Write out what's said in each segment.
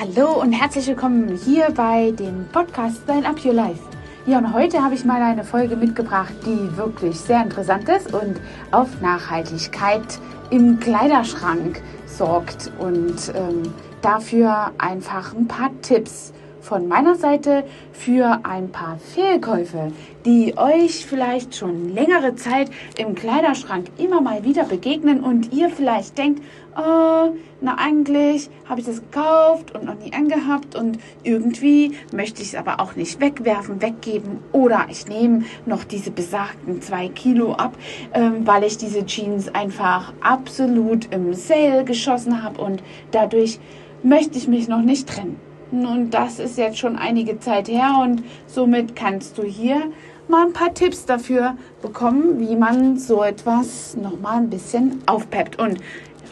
Hallo und herzlich willkommen hier bei dem Podcast Sign Up Your Life. Ja, und heute habe ich mal eine Folge mitgebracht, die wirklich sehr interessant ist und auf Nachhaltigkeit im Kleiderschrank sorgt und ähm, dafür einfach ein paar Tipps von meiner Seite für ein paar Fehlkäufe, die euch vielleicht schon längere Zeit im Kleiderschrank immer mal wieder begegnen und ihr vielleicht denkt, oh, na eigentlich habe ich das gekauft und noch nie angehabt und irgendwie möchte ich es aber auch nicht wegwerfen, weggeben oder ich nehme noch diese besagten zwei Kilo ab, ähm, weil ich diese Jeans einfach absolut im Sale geschossen habe und dadurch möchte ich mich noch nicht trennen. Und das ist jetzt schon einige Zeit her und somit kannst du hier mal ein paar Tipps dafür bekommen, wie man so etwas nochmal ein bisschen aufpeppt und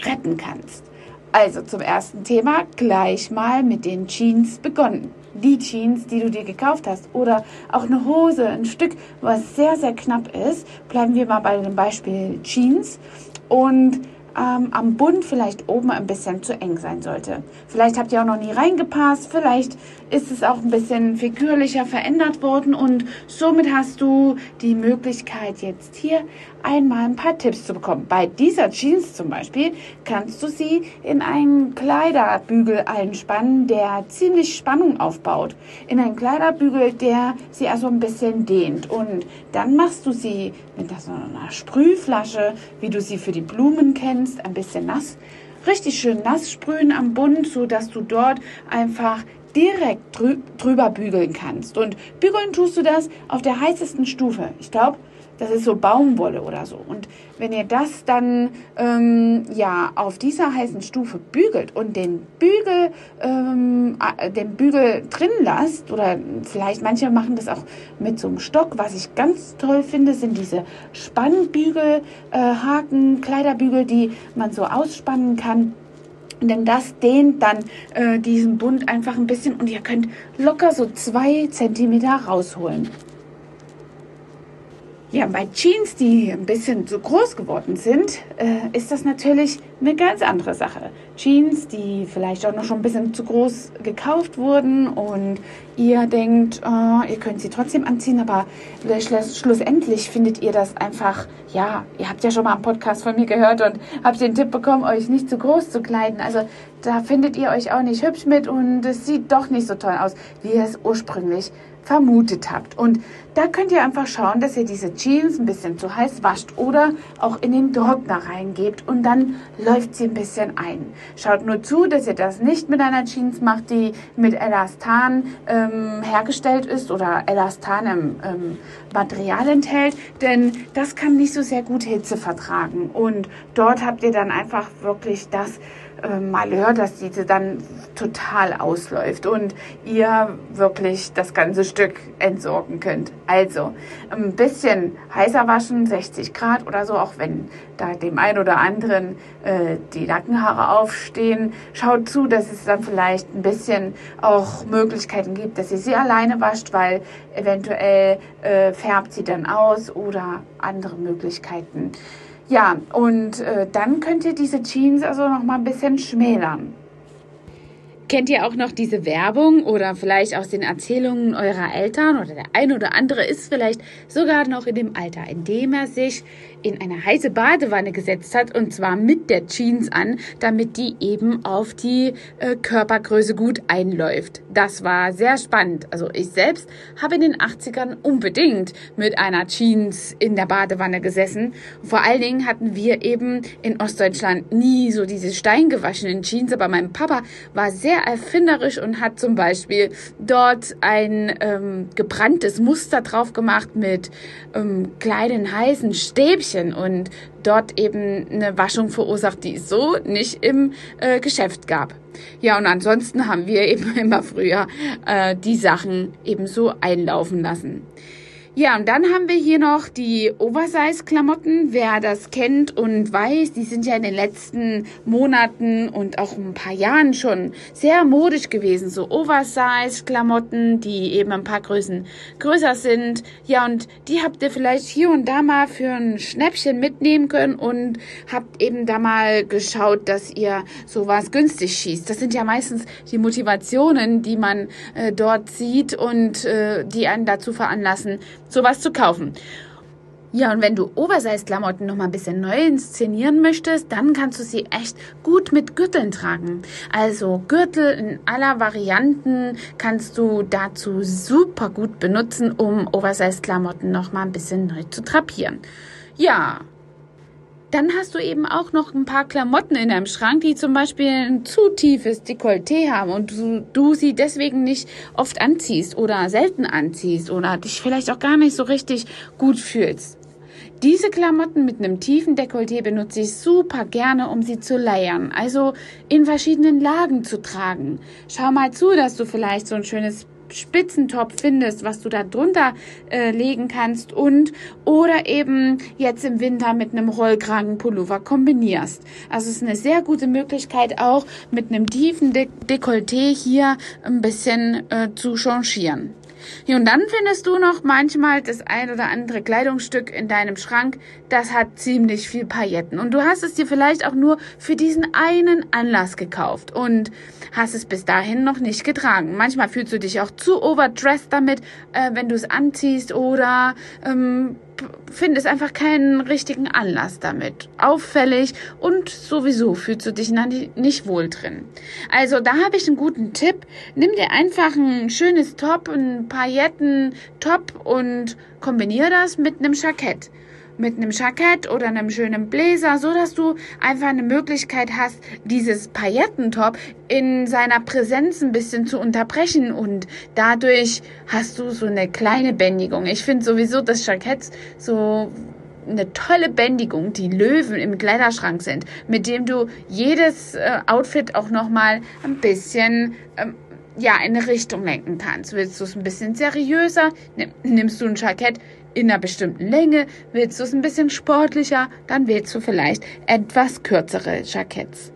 retten kannst. Also zum ersten Thema gleich mal mit den Jeans begonnen. Die Jeans, die du dir gekauft hast oder auch eine Hose, ein Stück, was sehr, sehr knapp ist. Bleiben wir mal bei dem Beispiel Jeans. Und ähm, am Bund vielleicht oben ein bisschen zu eng sein sollte. Vielleicht habt ihr auch noch nie reingepasst, vielleicht ist es auch ein bisschen figürlicher verändert worden und somit hast du die Möglichkeit jetzt hier einmal ein paar Tipps zu bekommen. Bei dieser Jeans zum Beispiel kannst du sie in einen Kleiderbügel einspannen, der ziemlich Spannung aufbaut. In einen Kleiderbügel, der sie also ein bisschen dehnt. Und dann machst du sie mit so einer Sprühflasche, wie du sie für die Blumen kennst, ein bisschen nass. Richtig schön nass sprühen am Bund, so dass du dort einfach direkt drü drüber bügeln kannst. Und bügeln tust du das auf der heißesten Stufe. Ich glaube, das ist so Baumwolle oder so. Und wenn ihr das dann ähm, ja auf dieser heißen Stufe bügelt und den Bügel, ähm, den Bügel drin lasst, oder vielleicht manche machen das auch mit so einem Stock, was ich ganz toll finde, sind diese Spannbügel, äh, Kleiderbügel, die man so ausspannen kann. Denn das dehnt dann äh, diesen Bund einfach ein bisschen und ihr könnt locker so zwei Zentimeter rausholen. Ja, bei Jeans, die ein bisschen zu groß geworden sind, äh, ist das natürlich eine ganz andere Sache. Jeans, die vielleicht auch noch schon ein bisschen zu groß gekauft wurden und ihr denkt, oh, ihr könnt sie trotzdem anziehen, aber schlussendlich findet ihr das einfach, ja, ihr habt ja schon mal einen Podcast von mir gehört und habt den Tipp bekommen, euch nicht zu groß zu kleiden. Also da findet ihr euch auch nicht hübsch mit und es sieht doch nicht so toll aus, wie ihr es ursprünglich vermutet habt. Und da könnt ihr einfach schauen, dass ihr diese Jeans ein bisschen zu heiß wascht oder auch in den Trockner reingebt und dann läuft sie ein bisschen ein. Schaut nur zu, dass ihr das nicht mit einer Jeans macht, die mit Elastan ähm, hergestellt ist oder Elastan im ähm, Material enthält, denn das kann nicht so sehr gut Hitze vertragen. Und dort habt ihr dann einfach wirklich das äh, Malheur, dass diese dann total ausläuft und ihr wirklich das ganze Stück entsorgen könnt. Also ein bisschen heißer waschen, 60 Grad oder so, auch wenn da dem einen oder anderen äh, die Nackenhaare aufstehen. Schaut zu, dass es dann vielleicht ein bisschen auch Möglichkeiten gibt, dass ihr sie alleine wascht, weil eventuell äh, färbt sie dann aus oder andere Möglichkeiten. Ja, und äh, dann könnt ihr diese Jeans also noch mal ein bisschen schmälern. Kennt ihr auch noch diese Werbung oder vielleicht aus den Erzählungen eurer Eltern oder der ein oder andere ist vielleicht sogar noch in dem Alter, in dem er sich in eine heiße Badewanne gesetzt hat und zwar mit der Jeans an, damit die eben auf die äh, Körpergröße gut einläuft. Das war sehr spannend. Also ich selbst habe in den 80ern unbedingt mit einer Jeans in der Badewanne gesessen. Vor allen Dingen hatten wir eben in Ostdeutschland nie so diese steingewaschenen Jeans, aber mein Papa war sehr erfinderisch und hat zum Beispiel dort ein ähm, gebranntes Muster drauf gemacht mit ähm, kleinen heißen Stäbchen und dort eben eine Waschung verursacht, die es so nicht im äh, Geschäft gab. Ja, und ansonsten haben wir eben immer früher äh, die Sachen eben so einlaufen lassen. Ja, und dann haben wir hier noch die Oversize-Klamotten. Wer das kennt und weiß, die sind ja in den letzten Monaten und auch ein paar Jahren schon sehr modisch gewesen. So Oversize-Klamotten, die eben ein paar Größen größer sind. Ja, und die habt ihr vielleicht hier und da mal für ein Schnäppchen mitnehmen können und habt eben da mal geschaut, dass ihr sowas günstig schießt. Das sind ja meistens die Motivationen, die man äh, dort sieht und äh, die einen dazu veranlassen, sowas zu kaufen. Ja, und wenn du Oversize-Klamotten noch mal ein bisschen neu inszenieren möchtest, dann kannst du sie echt gut mit Gürteln tragen. Also Gürtel in aller Varianten kannst du dazu super gut benutzen, um Oversize-Klamotten noch mal ein bisschen neu zu drapieren. Ja, dann hast du eben auch noch ein paar Klamotten in deinem Schrank, die zum Beispiel ein zu tiefes Dekolleté haben und du, du sie deswegen nicht oft anziehst oder selten anziehst oder dich vielleicht auch gar nicht so richtig gut fühlst. Diese Klamotten mit einem tiefen Dekolleté benutze ich super gerne, um sie zu layern, also in verschiedenen Lagen zu tragen. Schau mal zu, dass du vielleicht so ein schönes Spitzentop findest, was du da drunter äh, legen kannst und oder eben jetzt im Winter mit einem Rollkragenpullover kombinierst. Also es ist eine sehr gute Möglichkeit auch mit einem tiefen De Dekolleté hier ein bisschen äh, zu changieren. Ja, und dann findest du noch manchmal das ein oder andere Kleidungsstück in deinem Schrank, das hat ziemlich viel Pailletten. Und du hast es dir vielleicht auch nur für diesen einen Anlass gekauft und hast es bis dahin noch nicht getragen. Manchmal fühlst du dich auch zu overdressed damit, äh, wenn du es anziehst oder ähm, findest einfach keinen richtigen Anlass damit. Auffällig und sowieso fühlst du dich nicht wohl drin. Also da habe ich einen guten Tipp. Nimm dir einfach ein schönes Top, ein Pailletten-Top und kombiniere das mit einem Jackett mit einem Jackett oder einem schönen Bläser, so dass du einfach eine Möglichkeit hast, dieses Paillettentop in seiner Präsenz ein bisschen zu unterbrechen und dadurch hast du so eine kleine Bändigung. Ich finde sowieso das Jackett so eine tolle Bändigung, die Löwen im Kleiderschrank sind, mit dem du jedes äh, Outfit auch noch mal ein bisschen ähm, ja, in eine Richtung lenken kannst. Willst du es ein bisschen seriöser, nimmst du ein Jackett in einer bestimmten Länge. Willst du es ein bisschen sportlicher, dann wählst du vielleicht etwas kürzere Jacketts.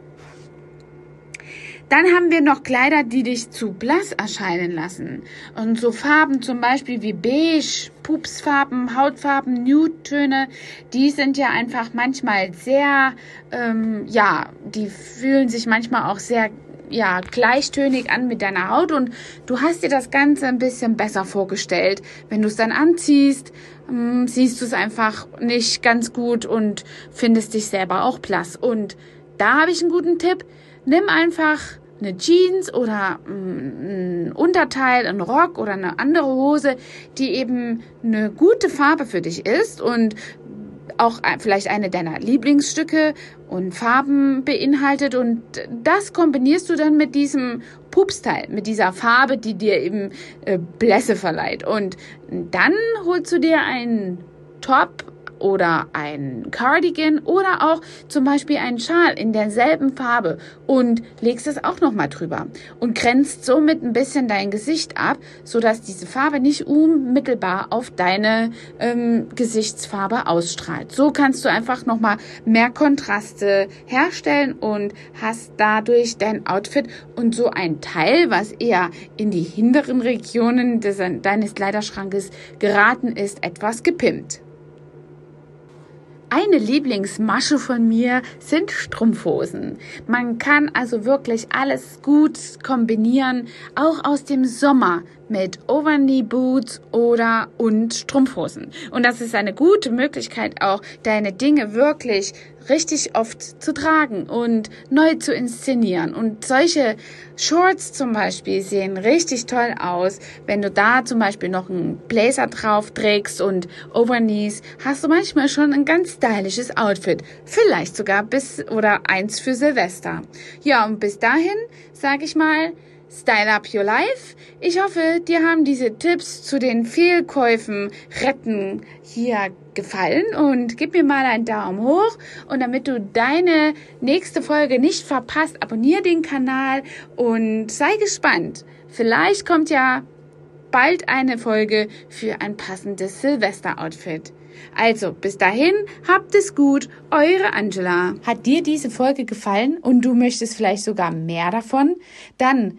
Dann haben wir noch Kleider, die dich zu blass erscheinen lassen. Und so Farben zum Beispiel wie beige, Pupsfarben, Hautfarben, Nude-Töne, die sind ja einfach manchmal sehr, ähm, ja, die fühlen sich manchmal auch sehr ja, gleichtönig an mit deiner Haut und du hast dir das Ganze ein bisschen besser vorgestellt. Wenn du es dann anziehst, ähm, siehst du es einfach nicht ganz gut und findest dich selber auch blass. Und da habe ich einen guten Tipp. Nimm einfach eine Jeans oder ein Unterteil, ein Rock oder eine andere Hose, die eben eine gute Farbe für dich ist und auch vielleicht eine deiner Lieblingsstücke und Farben beinhaltet. Und das kombinierst du dann mit diesem Pupsteil, mit dieser Farbe, die dir eben äh, Blässe verleiht. Und dann holst du dir einen Top oder ein Cardigan oder auch zum Beispiel einen Schal in derselben Farbe und legst es auch nochmal drüber und grenzt somit ein bisschen dein Gesicht ab, so dass diese Farbe nicht unmittelbar auf deine ähm, Gesichtsfarbe ausstrahlt. So kannst du einfach nochmal mehr Kontraste herstellen und hast dadurch dein Outfit und so ein Teil, was eher in die hinteren Regionen des, deines Kleiderschrankes geraten ist, etwas gepimpt. Eine Lieblingsmasche von mir sind Strumpfhosen. Man kann also wirklich alles gut kombinieren, auch aus dem Sommer mit Overknee Boots oder und Strumpfhosen. Und das ist eine gute Möglichkeit auch, deine Dinge wirklich richtig oft zu tragen und neu zu inszenieren. Und solche Shorts zum Beispiel sehen richtig toll aus. Wenn du da zum Beispiel noch einen Blazer drauf trägst und Overknees, hast du manchmal schon ein ganz stylisches Outfit. Vielleicht sogar bis oder eins für Silvester. Ja, und bis dahin sage ich mal, Style Up Your Life. Ich hoffe, dir haben diese Tipps zu den Fehlkäufen retten hier gefallen und gib mir mal einen Daumen hoch und damit du deine nächste Folge nicht verpasst, abonniere den Kanal und sei gespannt. Vielleicht kommt ja bald eine Folge für ein passendes Silvester-Outfit. Also, bis dahin, habt es gut, eure Angela. Hat dir diese Folge gefallen und du möchtest vielleicht sogar mehr davon? Dann